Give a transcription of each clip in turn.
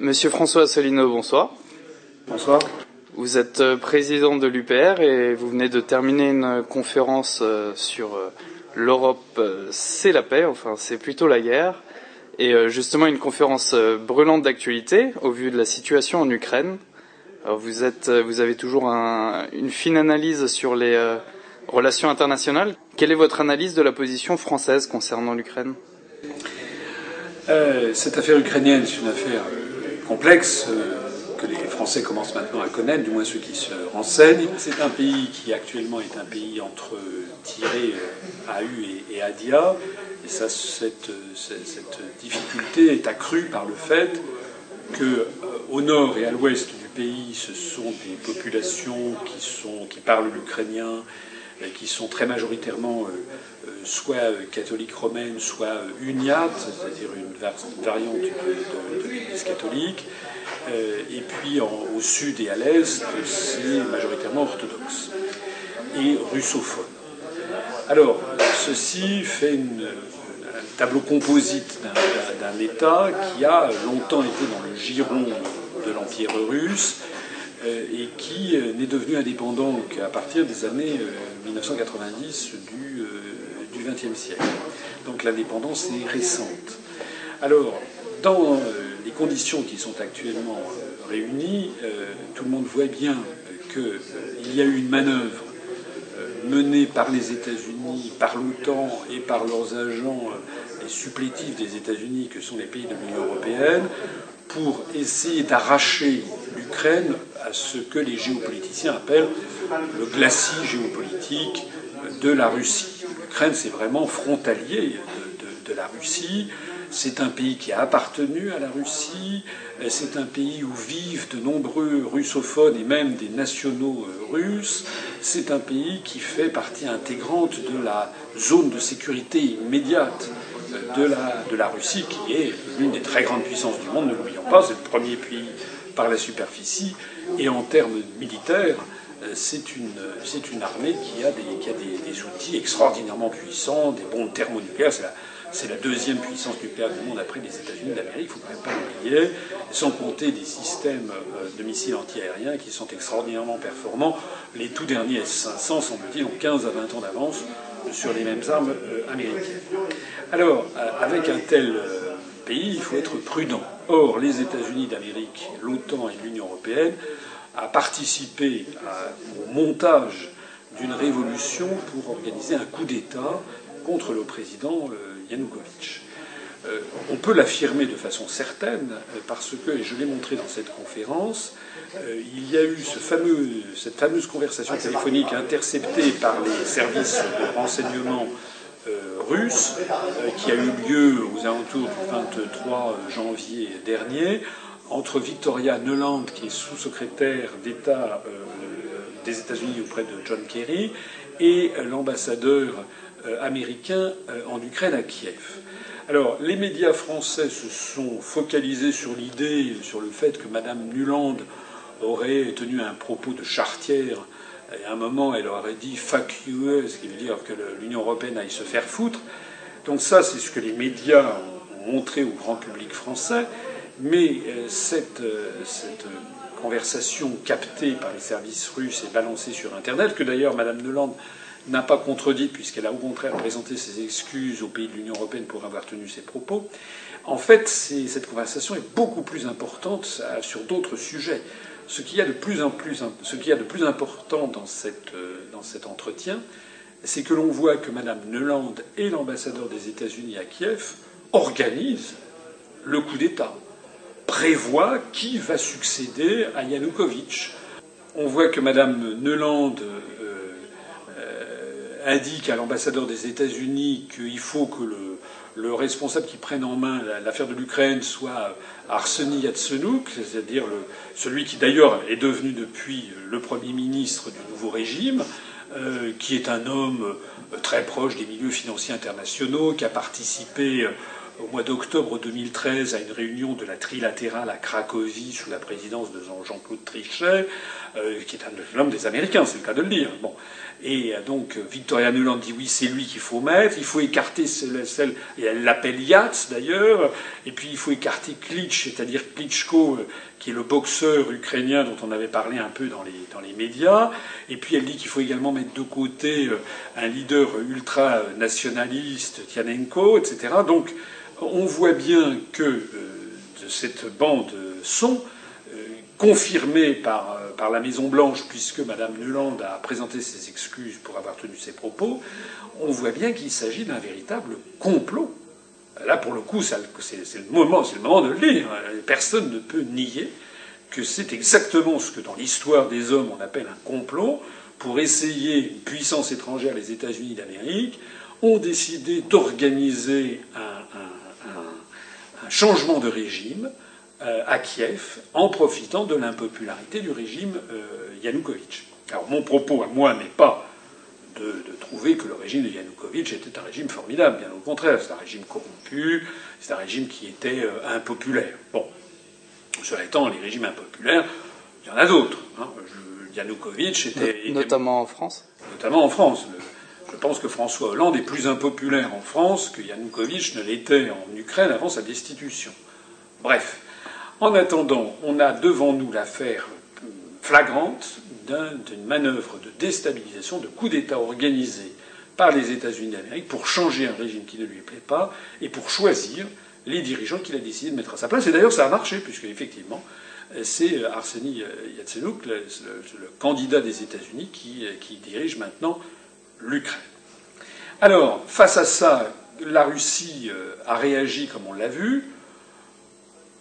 Monsieur François Asselineau, bonsoir. Bonsoir. Vous êtes euh, président de l'UPR et vous venez de terminer une conférence euh, sur euh, l'Europe, c'est la paix, enfin c'est plutôt la guerre, et justement une conférence brûlante d'actualité au vu de la situation en Ukraine. Alors vous, êtes, vous avez toujours une fine analyse sur les relations internationales. Quelle est votre analyse de la position française concernant l'Ukraine? Cette affaire ukrainienne, c'est une affaire complexe que les Français commencent maintenant à connaître, du moins ceux qui se renseignent. C'est un pays qui actuellement est un pays entre Tiré, AU et, Adia. Et ça, cette, cette, difficulté est accrue par le fait que euh, au nord et à l'ouest du pays, ce sont des populations qui parlent l'ukrainien, qui sont très majoritairement euh, euh, soit catholiques romaines, soit uniates, c'est-à-dire une, variante de l'Église catholique. Euh, et puis au sud et à l'est, c'est majoritairement orthodoxe et russophone. Alors, ceci fait un tableau composite d'un État qui a longtemps été dans le giron de l'Empire russe euh, et qui euh, n'est devenu indépendant qu'à partir des années 1990 du XXe siècle. Donc l'indépendance est récente. Alors, dans les conditions qui sont actuellement euh, réunies, euh, tout le monde voit bien qu'il euh, y a eu une manœuvre menée par les États-Unis, par l'OTAN et par leurs agents, les supplétifs des États-Unis, que sont les pays de l'Union européenne, pour essayer d'arracher l'Ukraine à ce que les géopoliticiens appellent le glacis géopolitique de la Russie. L'Ukraine, c'est vraiment frontalier de, de la Russie. C'est un pays qui a appartenu à la Russie, c'est un pays où vivent de nombreux russophones et même des nationaux euh, russes, c'est un pays qui fait partie intégrante de la zone de sécurité immédiate euh, de la, de la Russie, qui est l'une des très grandes puissances du monde, ne l'oublions pas, c'est le premier pays par la superficie, et en termes militaires, euh, c'est une, une, armée qui a, des, qui a des, outils extraordinairement puissants, des bombes thermonucléaires. C'est la, la deuxième puissance nucléaire du monde après les États-Unis d'Amérique, il ne faut même pas l'oublier, sans compter des systèmes euh, de missiles antiaériens qui sont extraordinairement performants. Les tout derniers S-500, semble-t-il, ont 15 à 20 ans d'avance sur les mêmes armes euh, américaines. Alors, avec un tel pays, il faut être prudent. Or, les États-Unis d'Amérique, l'OTAN et l'Union européenne ont participé au montage d'une révolution pour organiser un coup d'État contre le président Yanukovych. Euh, on peut l'affirmer de façon certaine euh, parce que, et je l'ai montré dans cette conférence, euh, il y a eu ce fameux, cette fameuse conversation téléphonique interceptée par les services de renseignement russes qui a eu lieu aux alentours du 23 janvier dernier entre Victoria Nuland, qui est sous-secrétaire d'État des États-Unis auprès de John Kerry, et l'ambassadeur euh, américain euh, en Ukraine à Kiev. Alors, les médias français se sont focalisés sur l'idée, sur le fait que Mme Nuland aurait tenu un propos de chartière. Et à un moment, elle aurait dit fuck you, ce qui veut dire que l'Union européenne aille se faire foutre. Donc, ça, c'est ce que les médias ont montré au grand public français. Mais euh, cette, cette conversation captée par les services russes et balancée sur Internet, que d'ailleurs Mme Nuland n'a pas contredite, puisqu'elle a au contraire présenté ses excuses aux pays de l'Union européenne pour avoir tenu ses propos. En fait, cette conversation est beaucoup plus importante sur d'autres sujets. Ce qu'il y a de plus, en plus, important dans, euh, cet entretien, c'est que l'on voit que Mme Neuland et l'ambassadeur des États-Unis à Kiev organisent le coup d'État, prévoient qui va succéder à Yanukovych. On voit que Mme Neuland indique à l'ambassadeur des États-Unis qu'il faut que le, responsable qui prenne en main l'affaire de l'Ukraine soit Arseny Yatsenuk, c'est-à-dire celui qui d'ailleurs est devenu depuis le Premier ministre du nouveau régime, euh, qui est un homme très proche des milieux financiers internationaux, qui a participé au mois d'octobre 2013 à une réunion de la trilatérale à Cracovie sous la présidence de Jean-Claude Trichet, euh, qui est un homme des Américains, c'est le cas de le dire. Bon. Et euh, donc Victoria Nuland dit oui, c'est lui qu'il faut mettre, il faut écarter celle, et elle l'appelle Yats d'ailleurs, et puis il faut écarter Klitsch, c'est-à-dire Klitschko, euh, qui est le boxeur ukrainien dont on avait parlé un peu dans les, dans les médias, et puis elle dit qu'il faut également mettre de côté un leader ultra-nationaliste, Tianenko, etc. Donc on voit bien que de cette bande son, confirmée par par la Maison Blanche, puisque Mme Nuland a présenté ses excuses pour avoir tenu ses propos, on voit bien qu'il s'agit d'un véritable complot. Là, pour le coup, c'est le moment, c'est le moment de le dire. Personne ne peut nier que c'est exactement ce que dans l'histoire des hommes on appelle un complot pour essayer une puissance étrangère, les États-Unis d'Amérique, ont décidé d'organiser un changement de régime à Kiev en profitant de l'impopularité du régime euh, Yanukovych. Alors mon propos à moi n'est pas de, trouver que le régime de Yanukovych était un régime formidable, bien au contraire, c'est un régime corrompu, c'est un régime qui était euh, impopulaire. Bon, cela étant, les régimes impopulaires, il y en a d'autres. Hein. Yanukovych était... Notamment en France Notamment en France. Je pense que François Hollande est plus impopulaire en France que Yanukovych ne l'était en Ukraine avant sa destitution. Bref. En attendant, on a devant nous l'affaire flagrante d'une manœuvre de déstabilisation, de coup d'État organisé par les États-Unis d'Amérique pour changer un régime qui ne lui plaît pas et pour choisir les dirigeants qu'il a décidé de mettre à sa place. Et d'ailleurs, ça a marché, puisque effectivement, c'est Arseny Yatsenyuk, le, candidat des États-Unis, qui, qui dirige maintenant l'Ukraine. Alors, face à ça, la Russie euh, a réagi comme on l'a vu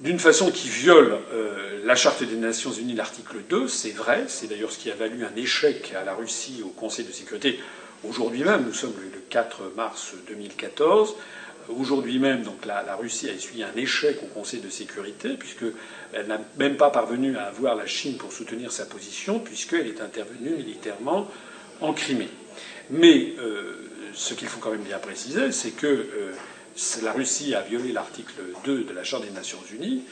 d'une façon qui viole euh, la Charte des Nations Unies, l'article 2, c'est vrai, c'est d'ailleurs ce qui a valu un échec à la Russie au Conseil de sécurité. Aujourd'hui même, nous sommes le 4 mars 2014, aujourd'hui même, donc la, Russie a essuyé un échec au Conseil de sécurité, puisqu'elle n'a même pas parvenu à avoir la Chine pour soutenir sa position, puisqu'elle est intervenue militairement en Crimée. Mais euh, ce qu'il faut quand même bien préciser, c'est que euh, la Russie a violé l'article 2 de la Charte des Nations Unies,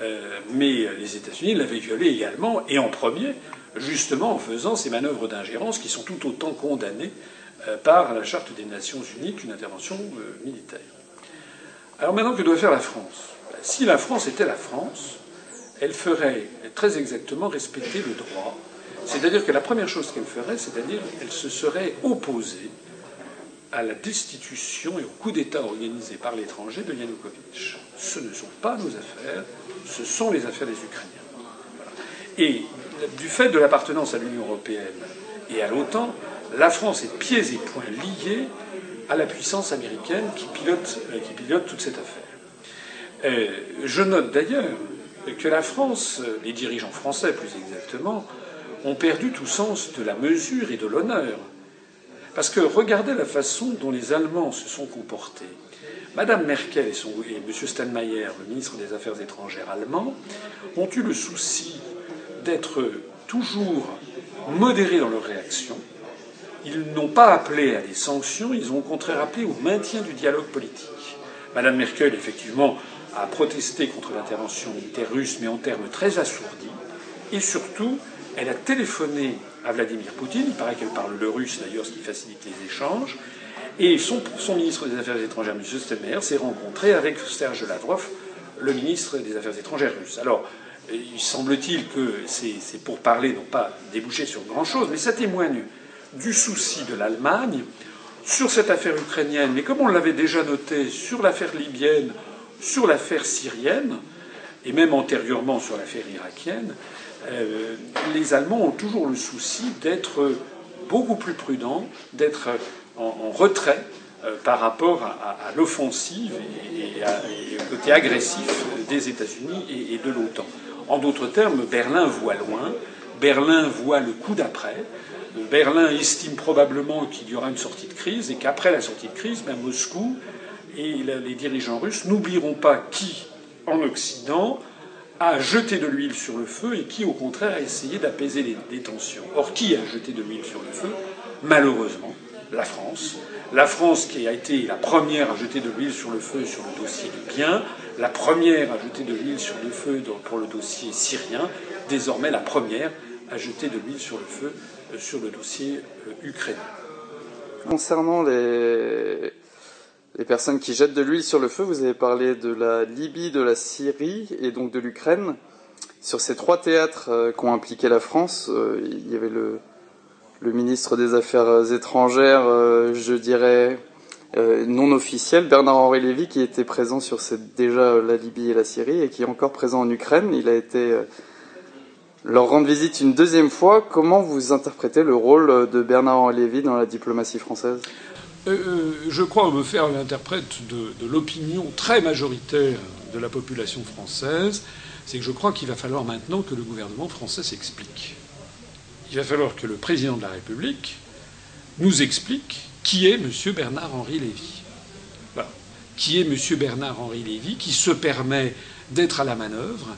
euh, mais les États-Unis l'avaient violé également, et en premier, justement en faisant ces manœuvres d'ingérence qui sont tout autant condamnées euh, par la Charte des Nations Unies qu'une intervention euh, militaire. Alors maintenant, que doit faire la France? Ben, Si la France était la France, elle ferait très exactement respecter le droit. C'est-à-dire que la première chose qu'elle ferait, c'est-à-dire qu'elle se serait opposée à la destitution et au coup d'État organisé par l'étranger de Yanukovych. Ce ne sont pas nos affaires, ce sont les affaires des Ukrainiens. Et du fait de l'appartenance à l'Union européenne et à l'OTAN, la France est pieds et poings liée à la puissance américaine qui pilote, euh, qui pilote toute cette affaire. Euh, je note d'ailleurs que la France, les dirigeants français plus exactement, ont perdu tout sens de la mesure et de l'honneur parce que regardez la façon dont les Allemands se sont comportés. Madame Merkel et, M. Steinmeier, le ministre des Affaires étrangères allemand, ont eu le souci d'être toujours modérés dans leur réaction. Ils n'ont pas appelé à des sanctions, ils ont au contraire appelé au maintien du dialogue politique. Madame Merkel, effectivement, a protesté contre l'intervention militaire russe, mais en termes très assourdis. Et surtout, elle a téléphoné à Vladimir Poutine. Il paraît qu'elle parle le russe d'ailleurs, ce qui facilite les échanges. Et son, ministre des Affaires étrangères, M. Stemmer, s'est rencontré avec Serge Lavrov, le ministre des Affaires étrangères russe. Alors, il semble-t-il que ces, pourparlers n'ont pas débouché sur grand-chose, mais ça témoigne du souci de l'Allemagne sur cette affaire ukrainienne, mais comme on l'avait déjà noté sur l'affaire libyenne, sur l'affaire syrienne, et même antérieurement sur l'affaire irakienne, euh, les Allemands ont toujours le souci d'être beaucoup plus prudents, d'être en, retrait euh, par rapport à, l'offensive et, au côté agressif des États-Unis et, de l'OTAN. En d'autres termes, Berlin voit loin, Berlin voit le coup d'après, Berlin estime probablement qu'il y aura une sortie de crise et qu'après la sortie de crise, même Moscou et les dirigeants russes n'oublieront pas qui, en Occident, a jeté de l'huile sur le feu et qui, au contraire, a essayé d'apaiser les, tensions. Or, qui a jeté de l'huile sur le feu? Malheureusement, la France. La France qui a été la première à jeter de l'huile sur le feu sur le dossier libyen, la première à jeter de l'huile sur le feu pour le dossier syrien, désormais la première à jeter de l'huile sur le feu euh, sur le dossier euh, ukrainien. Concernant les, les personnes qui jettent de l'huile sur le feu, vous avez parlé de la Libye, de la Syrie et donc de l'Ukraine. Sur ces trois théâtres euh, qui ont impliqué la France, il y avait le, ministre des Affaires étrangères, je dirais, non officiel, Bernard-Henri Lévy, qui était présent sur déjà la Libye et la Syrie et qui est encore présent en Ukraine. Il a été leur rendre visite une deuxième fois. Comment vous interprétez le rôle de Bernard-Henri Lévy dans la diplomatie française? Euh, euh, Je crois me faire l'interprète de, de l'opinion très majoritaire de la population française. C'est que je crois qu'il va falloir maintenant que le gouvernement français s'explique. Il va falloir que le président de la République nous explique qui est M. Bernard-Henri Lévy. Voilà. Qui est M. Bernard-Henri Lévy qui se permet d'être à la manœuvre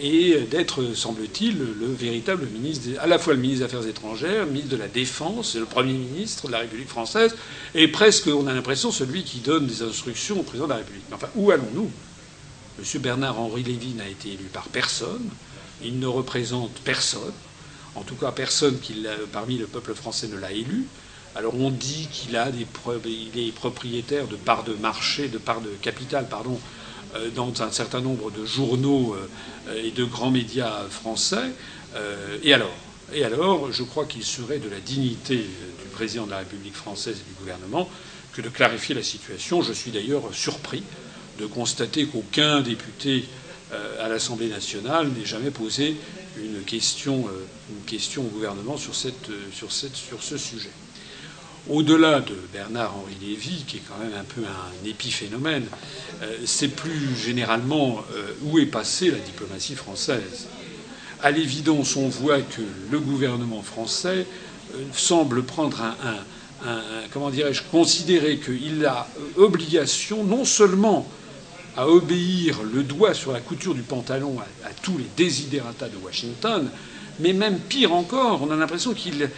et d'être, semble-t-il, le véritable ministre, à la fois le ministre des Affaires étrangères, le ministre de la Défense, le Premier ministre de la République française, et presque, on a l'impression, celui qui donne des instructions au président de la République. Enfin, où allons-nous? M. Bernard-Henri Lévy n'a été élu par personne, il ne représente personne, en tout cas personne qui, parmi le peuple français ne l'a élu. Alors on dit qu'il a des, il est propriétaire de parts de marché, de parts de capital, pardon, euh, dans un certain nombre de journaux euh, et de grands médias français. Euh, et alors Et alors, je crois qu'il serait de la dignité du président de la République française et du gouvernement que de clarifier la situation. Je suis d'ailleurs surpris de constater qu'aucun député à l'Assemblée nationale n'ait jamais posé une question, une question au gouvernement sur ce sujet au-delà de Bernard-Henri Lévy, qui est quand même un peu un épiphénomène, euh, c'est plus généralement euh, où est passée la diplomatie française. À l'évidence, on voit que le gouvernement français euh, semble prendre un, comment dirais-je, considérer qu'il a obligation non seulement à obéir le doigt sur la couture du pantalon à, tous les désidératas de Washington, mais même pire encore, on a l'impression qu'il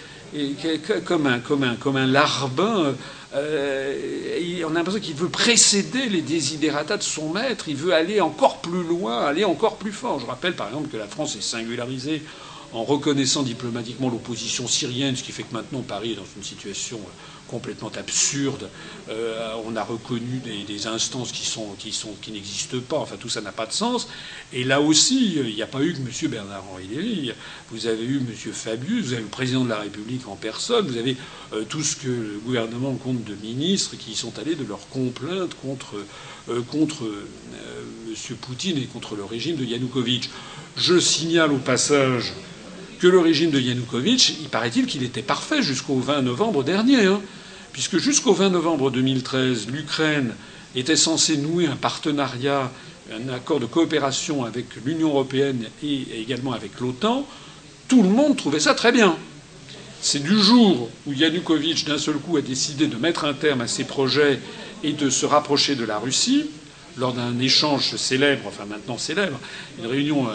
comme un, comme un, comme un larbin. Euh, on a l'impression qu'il veut précéder les désidératas de son maître, il veut aller encore plus loin, aller encore plus fort. Je rappelle par exemple que la France est singularisée en reconnaissant diplomatiquement l'opposition syrienne, ce qui fait que maintenant Paris est dans une situation complètement absurde. Euh, on a reconnu des, instances qui, sont, qui, sont, qui n'existent pas. Enfin, tout ça n'a pas de sens. Et là aussi, il n'y a pas eu que M. Bernard-Henri Lévy. Vous avez eu M. Fabius, vous avez le président de la République en personne, vous avez euh, tout ce que le gouvernement compte de ministres qui sont allés de leur complainte contre, euh, contre M. Poutine et contre le régime de Yanukovych. Je signale au passage que le régime de Yanukovych, il paraît-il qu'il était parfait jusqu'au 20 novembre dernier. Hein puisque jusqu'au 20 novembre 2013, l'Ukraine était censée nouer un partenariat, un accord de coopération avec l'Union européenne et également avec l'OTAN, tout le monde trouvait ça très bien. C'est du jour où Yanukovych, d'un seul coup, a décidé de mettre un terme à ses projets et de se rapprocher de la Russie, lors d'un échange célèbre, enfin maintenant célèbre, une réunion euh,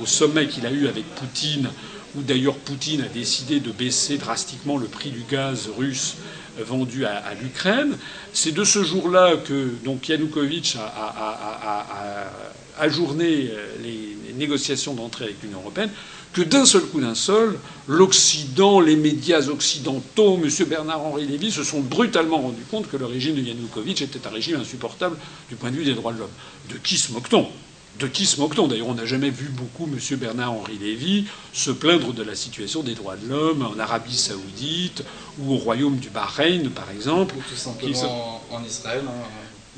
au sommet qu'il a eu avec Poutine, où d'ailleurs Poutine a décidé de baisser drastiquement le prix du gaz russe vendu à, l'Ukraine. C'est de ce jour-là que donc Yanukovych a, ajourné euh, les négociations d'entrée avec l'Union européenne, que d'un seul coup d'un seul, l'Occident, les médias occidentaux, M. Bernard-Henri Lévy se sont brutalement rendus compte que le régime de Yanukovych était un régime insupportable du point de vue des droits de l'homme. De qui se moque-t-on? De qui se moque-t-on D'ailleurs, on n'a jamais vu beaucoup M. Bernard-Henri Lévy se plaindre de la situation des droits de l'homme en Arabie Saoudite ou au royaume du Bahreïn, par exemple. Ou tout simplement en Israël. Hein.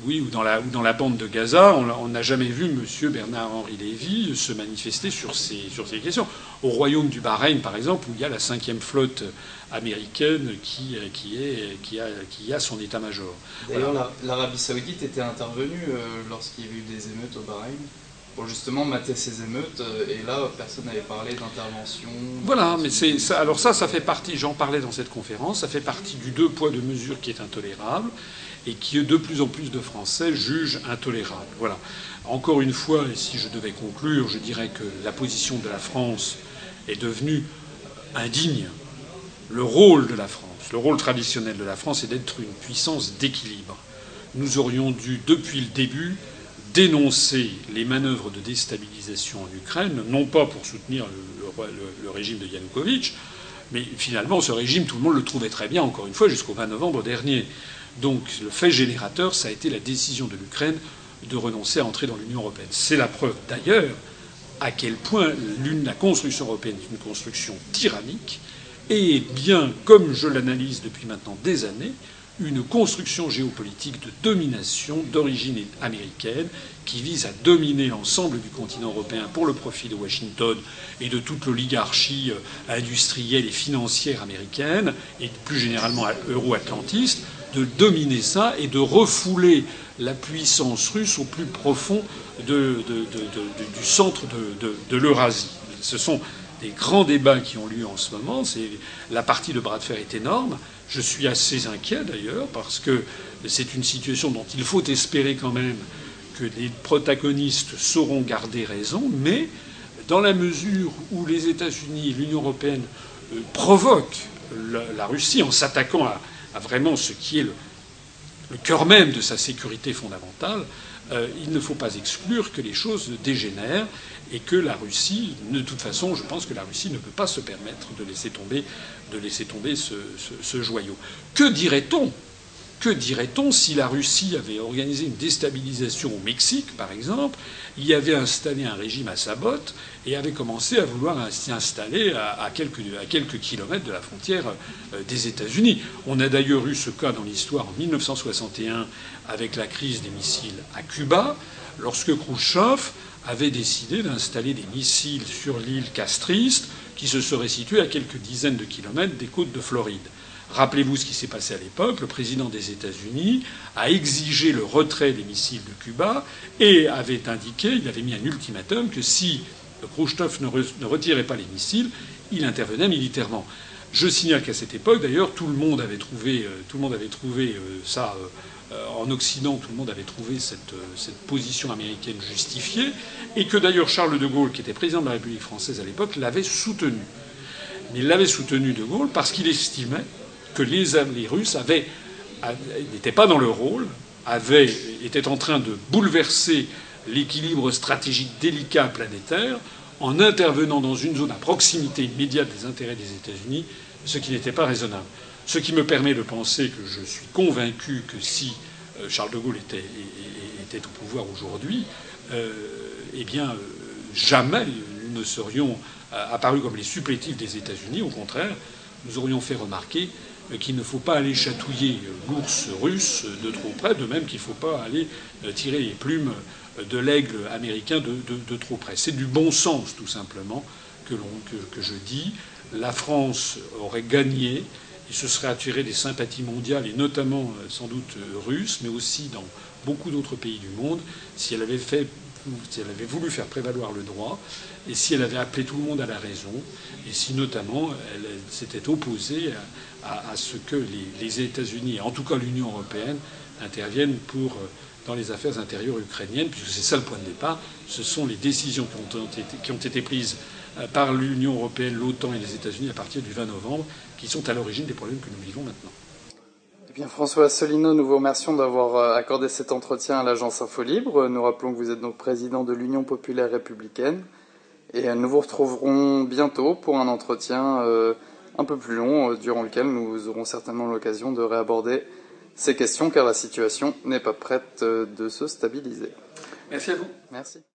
Oui, ou dans, la, ou dans la bande de Gaza, on n'a jamais vu M. Bernard-Henri Lévy se manifester sur ces, sur ces questions. Au royaume du Bahreïn, par exemple, où il y a la cinquième flotte américaine qui, qui, est, qui, a, qui a son état-major. D'ailleurs, l'Arabie Saoudite était intervenue euh, lorsqu'il y a eu des émeutes au Bahreïn justement mater ces émeutes. Euh, et là, personne n'avait parlé d'intervention. Voilà, mais c'est ça. Alors ça, ça fait partie. J'en parlais dans cette conférence. Ça fait partie du deux poids deux mesures qui est intolérable et qui de plus en plus de Français jugent intolérable. Voilà. Encore une fois, et si je devais conclure, je dirais que la position de la France est devenue indigne le rôle de la France, le rôle traditionnel de la France est d'être une puissance d'équilibre. Nous aurions dû, depuis le début, dénoncer les manœuvres de déstabilisation en Ukraine, non pas pour soutenir le, régime de Yanukovych, mais finalement, ce régime, tout le monde le trouvait très bien, encore une fois, jusqu'au 20 novembre dernier. Donc, le fait générateur, ça a été la décision de l'Ukraine de renoncer à entrer dans l'Union européenne. C'est la preuve, d'ailleurs, à quel point la construction européenne est une construction tyrannique et bien, comme je l'analyse depuis maintenant des années, une construction géopolitique de domination d'origine américaine qui vise à dominer l'ensemble du continent européen pour le profit de Washington et de toute l'oligarchie euh, industrielle et financière américaine et plus généralement euro-atlantiste, de dominer ça et de refouler la puissance russe au plus profond du centre de, l'Eurasie. Ce sont des grands débats qui ont lieu en ce moment. la partie de bras de fer est énorme. Je suis assez inquiet d'ailleurs parce que c'est une situation dont il faut espérer quand même que les protagonistes sauront garder raison, mais dans la mesure où les États-Unis et l'Union européenne euh, provoquent la, Russie en s'attaquant à, vraiment ce qui est le, cœur même de sa sécurité fondamentale, euh, il ne faut pas exclure que les choses dégénèrent et que la Russie, de toute façon, je pense que la Russie ne peut pas se permettre de laisser tomber, de laisser tomber ce, joyau. Que dirait-on que dirait-on si la Russie avait organisé une déstabilisation au Mexique, par exemple, y avait installé un régime à sa botte et avait commencé à vouloir s'y installer à, quelques, kilomètres de la frontière euh, des États-Unis On a d'ailleurs eu ce cas dans l'histoire en 1961 avec la crise des missiles à Cuba, lorsque Khrouchtchev avait décidé d'installer des missiles sur l'île Castriste, qui se serait située à quelques dizaines de kilomètres des côtes de Floride. Rappelez-vous ce qui s'est passé à l'époque. Le président des États-Unis a exigé le retrait des missiles de Cuba et avait indiqué, il avait mis un ultimatum, que si Khrushchev ne retirait pas les missiles, il intervenait militairement. Je signale qu'à cette époque, d'ailleurs, tout le monde avait trouvé, euh, tout le monde avait trouvé euh, ça euh, en Occident, tout le monde avait trouvé cette, cette, position américaine justifiée, et que d'ailleurs Charles de Gaulle, qui était président de la République française à l'époque, l'avait soutenu. Mais il l'avait soutenu de Gaulle parce qu'il estimait que les, Russes n'étaient pas dans leur rôle, étaient en train de bouleverser l'équilibre stratégique délicat planétaire en intervenant dans une zone à proximité immédiate des intérêts des États-Unis, ce qui n'était pas raisonnable. Ce qui me permet de penser que je suis convaincu que si euh, Charles de Gaulle était, était au pouvoir aujourd'hui, euh, eh bien, euh, jamais nous ne serions apparus comme les supplétifs des États-Unis. Au contraire, nous aurions fait remarquer qu'il ne faut pas aller chatouiller l'ours russe de trop près, de même qu'il ne faut pas aller tirer les plumes de l'aigle américain de, trop près. C'est du bon sens, tout simplement, que, que, je dis. La France aurait gagné et se serait attiré des sympathies mondiales, et notamment euh, sans doute euh, russes, mais aussi dans beaucoup d'autres pays du monde, si elle avait fait si elle avait voulu faire prévaloir le droit, et si elle avait appelé tout le monde à la raison, et si notamment elle, s'était opposée à, ce que les, États-Unis, en tout cas l'Union européenne, interviennent pour euh, dans les affaires intérieures ukrainiennes, puisque c'est ça le point de départ. Ce sont les décisions qui ont été, qui ont été prises euh, par l'Union européenne, l'OTAN et les États-Unis à partir du 20 novembre qui sont à l'origine des problèmes que nous vivons maintenant. Eh bien, François Asselineau, nous vous remercions d'avoir euh, accordé cet entretien à l'agence Info Libre. Nous rappelons que vous êtes donc président de l'Union populaire républicaine. Et nous vous retrouverons bientôt pour un entretien un peu plus long, durant lequel nous aurons certainement l'occasion de réaborder ces questions car la situation n'est pas prête euh, de se stabiliser. Merci à vous. Merci.